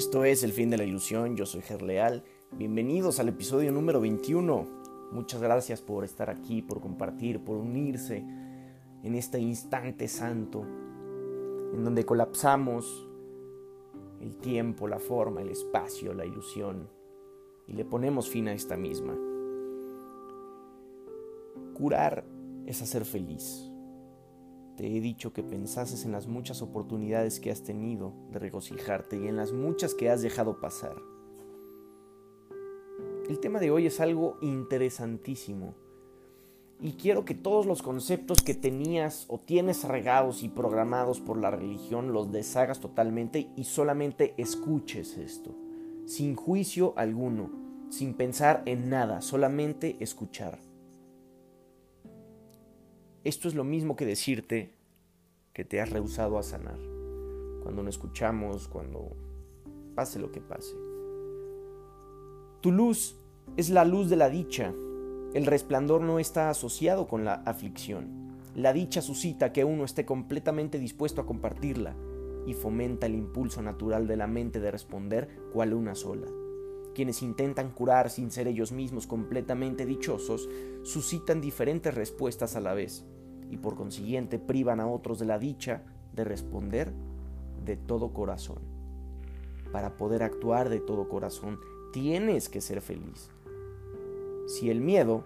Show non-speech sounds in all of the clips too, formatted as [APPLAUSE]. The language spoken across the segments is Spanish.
Esto es El fin de la ilusión, yo soy Gerleal. Bienvenidos al episodio número 21. Muchas gracias por estar aquí, por compartir, por unirse en este instante santo en donde colapsamos el tiempo, la forma, el espacio, la ilusión y le ponemos fin a esta misma. Curar es hacer feliz. Te he dicho que pensases en las muchas oportunidades que has tenido de regocijarte y en las muchas que has dejado pasar. El tema de hoy es algo interesantísimo y quiero que todos los conceptos que tenías o tienes regados y programados por la religión los deshagas totalmente y solamente escuches esto, sin juicio alguno, sin pensar en nada, solamente escuchar. Esto es lo mismo que decirte que te has rehusado a sanar. Cuando no escuchamos, cuando pase lo que pase. Tu luz es la luz de la dicha. El resplandor no está asociado con la aflicción. La dicha suscita que uno esté completamente dispuesto a compartirla y fomenta el impulso natural de la mente de responder cual una sola. Quienes intentan curar sin ser ellos mismos completamente dichosos suscitan diferentes respuestas a la vez y por consiguiente privan a otros de la dicha de responder de todo corazón. Para poder actuar de todo corazón tienes que ser feliz. Si el miedo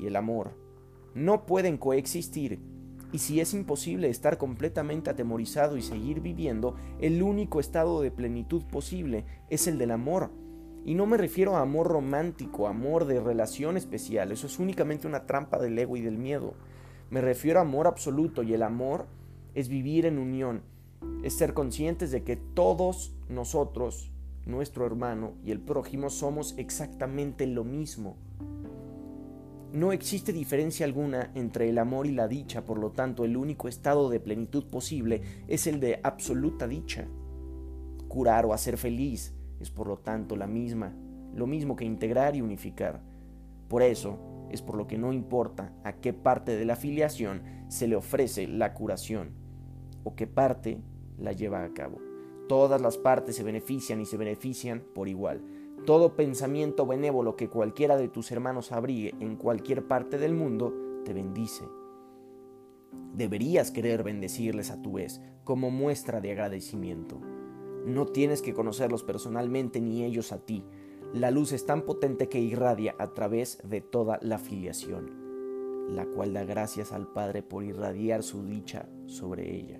y el amor no pueden coexistir, y si es imposible estar completamente atemorizado y seguir viviendo, el único estado de plenitud posible es el del amor. Y no me refiero a amor romántico, amor de relación especial, eso es únicamente una trampa del ego y del miedo. Me refiero a amor absoluto y el amor es vivir en unión, es ser conscientes de que todos nosotros, nuestro hermano y el prójimo somos exactamente lo mismo. No existe diferencia alguna entre el amor y la dicha, por lo tanto el único estado de plenitud posible es el de absoluta dicha. Curar o hacer feliz es por lo tanto la misma, lo mismo que integrar y unificar. Por eso, es por lo que no importa a qué parte de la filiación se le ofrece la curación o qué parte la lleva a cabo. Todas las partes se benefician y se benefician por igual. Todo pensamiento benévolo que cualquiera de tus hermanos abrigue en cualquier parte del mundo te bendice. Deberías querer bendecirles a tu vez como muestra de agradecimiento. No tienes que conocerlos personalmente ni ellos a ti, la luz es tan potente que irradia a través de toda la filiación, la cual da gracias al Padre por irradiar su dicha sobre ella.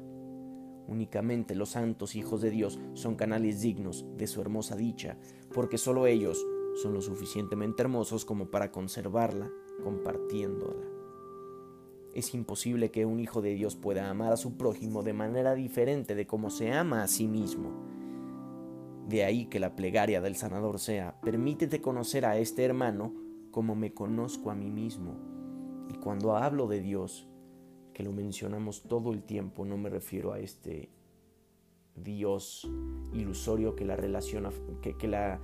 Únicamente los santos hijos de Dios son canales dignos de su hermosa dicha, porque solo ellos son lo suficientemente hermosos como para conservarla compartiéndola. Es imposible que un hijo de Dios pueda amar a su prójimo de manera diferente de como se ama a sí mismo de ahí que la plegaria del sanador sea, permítete conocer a este hermano como me conozco a mí mismo. Y cuando hablo de Dios, que lo mencionamos todo el tiempo, no me refiero a este Dios ilusorio que la, relación, que, que la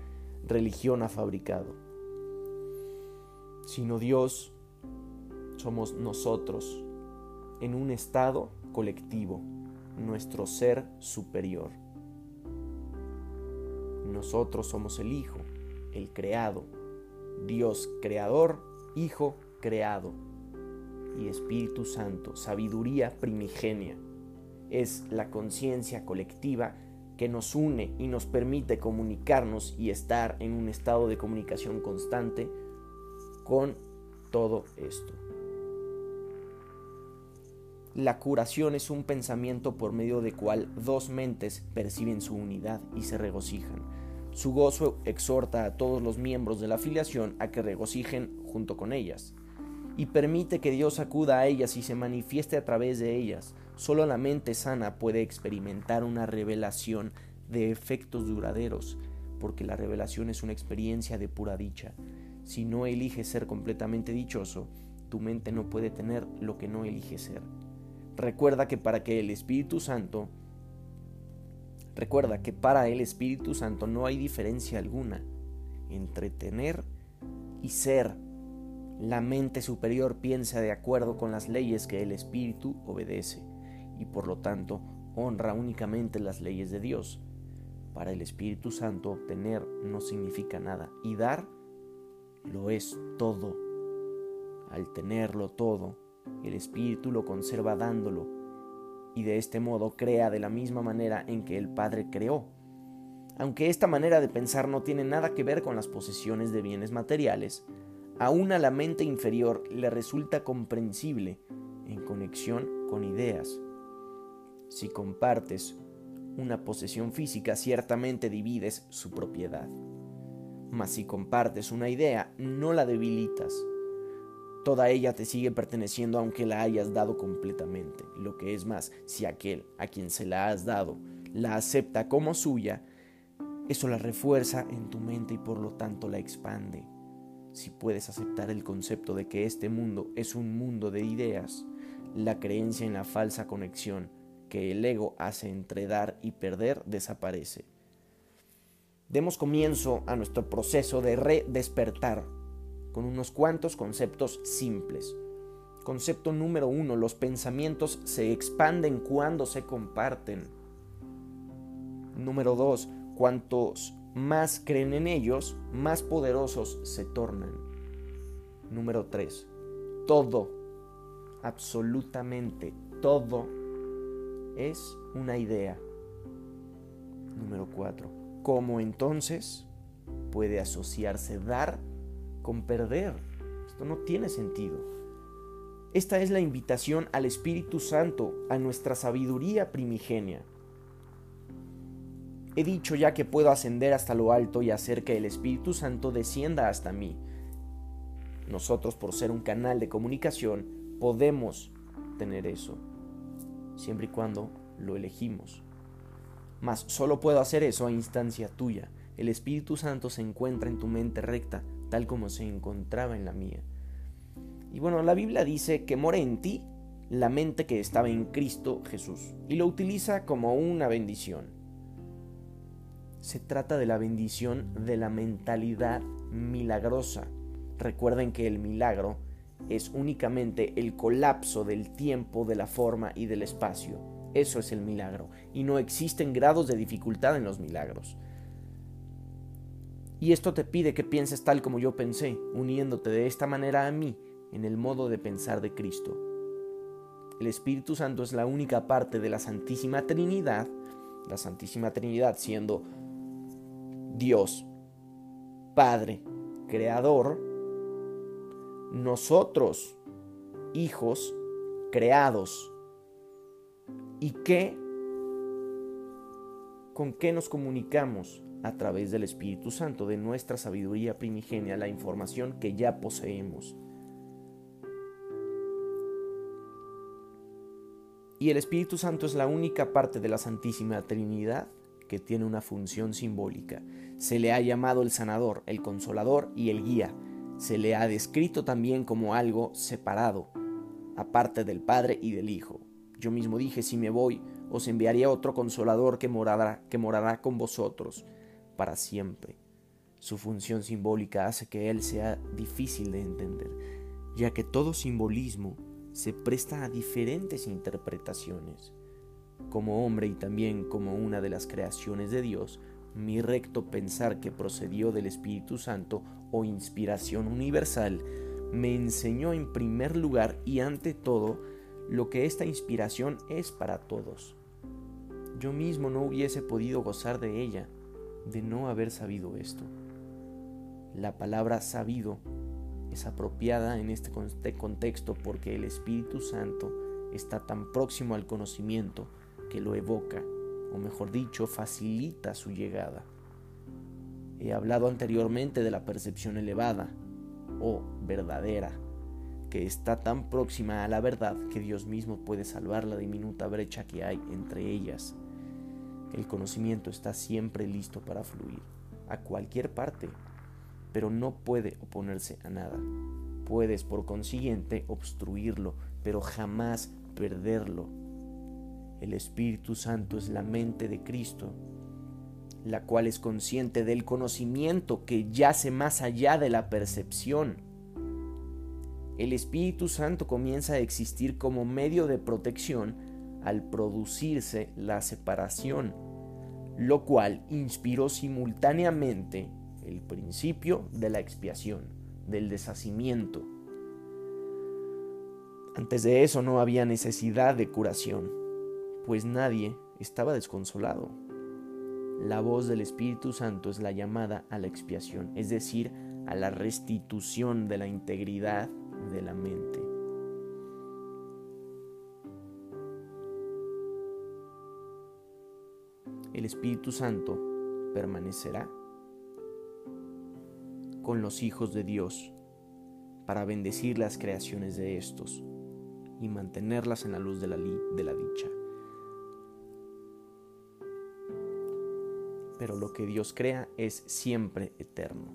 religión ha fabricado, sino Dios somos nosotros en un estado colectivo, nuestro ser superior. Nosotros somos el Hijo, el creado. Dios creador, Hijo creado. Y Espíritu Santo, sabiduría primigenia. Es la conciencia colectiva que nos une y nos permite comunicarnos y estar en un estado de comunicación constante con todo esto. La curación es un pensamiento por medio de cual dos mentes perciben su unidad y se regocijan. Su gozo exhorta a todos los miembros de la afiliación a que regocijen junto con ellas, y permite que Dios acuda a ellas y se manifieste a través de ellas. Solo la mente sana puede experimentar una revelación de efectos duraderos, porque la revelación es una experiencia de pura dicha. Si no eliges ser completamente dichoso, tu mente no puede tener lo que no elige ser. Recuerda que para que el Espíritu Santo Recuerda que para el Espíritu Santo no hay diferencia alguna entre tener y ser. La mente superior piensa de acuerdo con las leyes que el Espíritu obedece y por lo tanto honra únicamente las leyes de Dios. Para el Espíritu Santo obtener no significa nada y dar lo es todo. Al tenerlo todo, el Espíritu lo conserva dándolo y de este modo crea de la misma manera en que el Padre creó. Aunque esta manera de pensar no tiene nada que ver con las posesiones de bienes materiales, aún a la mente inferior le resulta comprensible en conexión con ideas. Si compartes una posesión física, ciertamente divides su propiedad. Mas si compartes una idea, no la debilitas. Toda ella te sigue perteneciendo aunque la hayas dado completamente. Lo que es más, si aquel a quien se la has dado la acepta como suya, eso la refuerza en tu mente y por lo tanto la expande. Si puedes aceptar el concepto de que este mundo es un mundo de ideas, la creencia en la falsa conexión que el ego hace entre dar y perder desaparece. Demos comienzo a nuestro proceso de redespertar con unos cuantos conceptos simples. Concepto número uno, los pensamientos se expanden cuando se comparten. Número dos, cuantos más creen en ellos, más poderosos se tornan. Número tres, todo, absolutamente todo, es una idea. Número cuatro, ¿cómo entonces puede asociarse dar con perder. Esto no tiene sentido. Esta es la invitación al Espíritu Santo, a nuestra sabiduría primigenia. He dicho ya que puedo ascender hasta lo alto y hacer que el Espíritu Santo descienda hasta mí. Nosotros, por ser un canal de comunicación, podemos tener eso, siempre y cuando lo elegimos. Mas solo puedo hacer eso a instancia tuya. El Espíritu Santo se encuentra en tu mente recta, tal como se encontraba en la mía. Y bueno, la Biblia dice que mora en ti la mente que estaba en Cristo Jesús y lo utiliza como una bendición. Se trata de la bendición de la mentalidad milagrosa. Recuerden que el milagro es únicamente el colapso del tiempo, de la forma y del espacio. Eso es el milagro. Y no existen grados de dificultad en los milagros. Y esto te pide que pienses tal como yo pensé, uniéndote de esta manera a mí en el modo de pensar de Cristo. El Espíritu Santo es la única parte de la Santísima Trinidad, la Santísima Trinidad siendo Dios, Padre, Creador, nosotros, hijos, creados, y que, con qué nos comunicamos a través del Espíritu Santo, de nuestra sabiduría primigenia, la información que ya poseemos. Y el Espíritu Santo es la única parte de la Santísima Trinidad que tiene una función simbólica. Se le ha llamado el sanador, el consolador y el guía. Se le ha descrito también como algo separado, aparte del Padre y del Hijo. Yo mismo dije, si me voy, os enviaré otro consolador que morará, que morará con vosotros para siempre. Su función simbólica hace que Él sea difícil de entender, ya que todo simbolismo se presta a diferentes interpretaciones. Como hombre y también como una de las creaciones de Dios, mi recto pensar que procedió del Espíritu Santo o inspiración universal me enseñó en primer lugar y ante todo lo que esta inspiración es para todos. Yo mismo no hubiese podido gozar de ella de no haber sabido esto. La palabra sabido es apropiada en este contexto porque el Espíritu Santo está tan próximo al conocimiento que lo evoca, o mejor dicho, facilita su llegada. He hablado anteriormente de la percepción elevada o verdadera, que está tan próxima a la verdad que Dios mismo puede salvar la diminuta brecha que hay entre ellas el conocimiento está siempre listo para fluir a cualquier parte, pero no puede oponerse a nada. Puedes, por consiguiente, obstruirlo, pero jamás perderlo. El Espíritu Santo es la mente de Cristo, la cual es consciente del conocimiento que yace más allá de la percepción. El Espíritu Santo comienza a existir como medio de protección al producirse la separación. lo cual inspiró simultáneamente el principio de la expiación, del deshacimiento. Antes de eso no había necesidad de curación, pues nadie estaba desconsolado. La voz del Espíritu Santo es la llamada a la expiación, es decir, a la restitución de la integridad de la mente. El Espíritu Santo permanecerá con los hijos de Dios para bendecir las creaciones de estos y mantenerlas en la luz de la, de la dicha. pero lo que Dios crea es siempre eterno.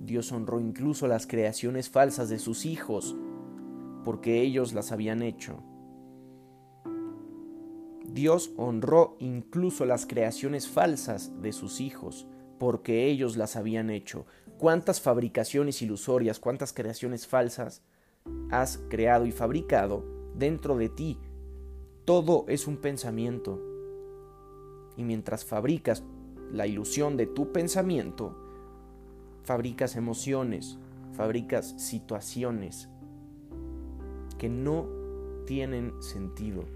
Dios honró incluso las creaciones falsas de sus hijos, porque ellos las habían hecho. Dios honró incluso las creaciones falsas de sus hijos, porque ellos las habían hecho. ¿Cuántas fabricaciones ilusorias, cuántas creaciones falsas has creado y fabricado dentro de ti? Todo es un pensamiento. Y mientras fabricas la ilusión de tu pensamiento, fabricas emociones, fabricas situaciones que no tienen sentido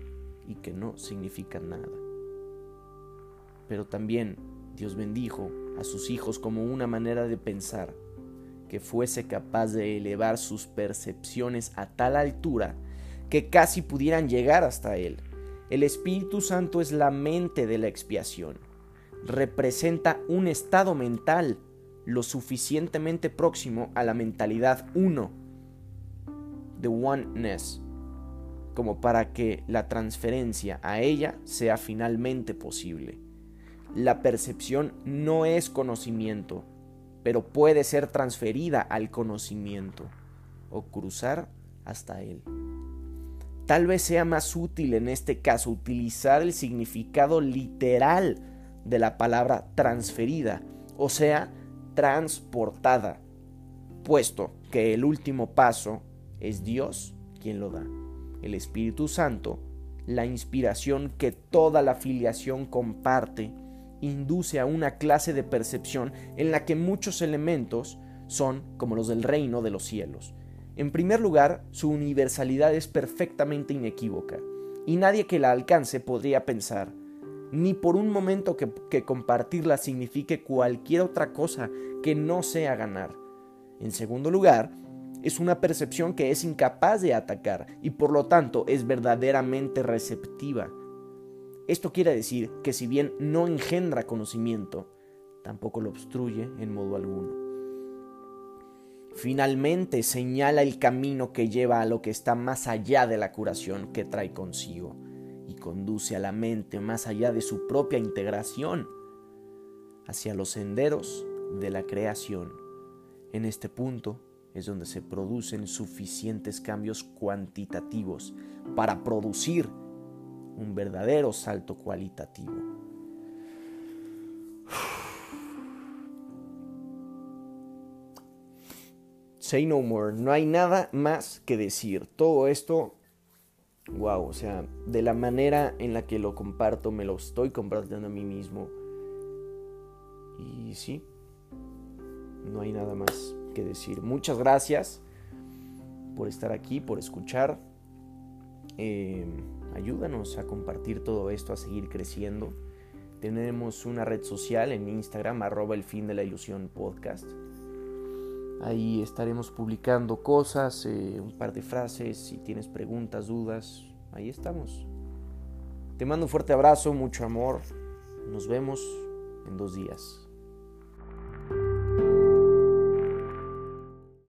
y que no significan nada. Pero también Dios bendijo a sus hijos como una manera de pensar que fuese capaz de elevar sus percepciones a tal altura que casi pudieran llegar hasta Él. El Espíritu Santo es la mente de la expiación representa un estado mental lo suficientemente próximo a la mentalidad uno, de oneness, como para que la transferencia a ella sea finalmente posible. La percepción no es conocimiento, pero puede ser transferida al conocimiento o cruzar hasta él. Tal vez sea más útil en este caso utilizar el significado literal de la palabra transferida, o sea, transportada, puesto que el último paso es Dios quien lo da. El Espíritu Santo, la inspiración que toda la filiación comparte, induce a una clase de percepción en la que muchos elementos son como los del reino de los cielos. En primer lugar, su universalidad es perfectamente inequívoca, y nadie que la alcance podría pensar, ni por un momento que, compartirla signifique cualquier otra cosa que no sea ganar. En segundo lugar, es una percepción que es incapaz de atacar y por lo tanto es verdaderamente receptiva. Esto quiere decir que si bien no engendra conocimiento, tampoco lo obstruye en modo alguno. Finalmente señala el camino que lleva a lo que está más allá de la curación que trae consigo y conduce a la mente más allá de su propia integración hacia los senderos de la creación. En este punto es donde se producen suficientes cambios cuantitativos para producir un verdadero salto cualitativo. [SIGHS] Say no more, no hay nada más que decir. Todo esto wow, o sea, de la manera en la que lo comparto, me lo estoy compartiendo a mí mismo. Y sí, no hay nada más que decir. Muchas gracias por estar aquí, por escuchar. Em, ayúdanos a compartir todo esto, a seguir creciendo. Tenemos una red social en Instagram, arroba el fin de la ilusión podcast. Ahí estaremos publicando cosas, eh, un par de frases, si tienes preguntas, dudas, ahí estamos. Te mando un fuerte abrazo, mucho amor. Nos vemos en dos días.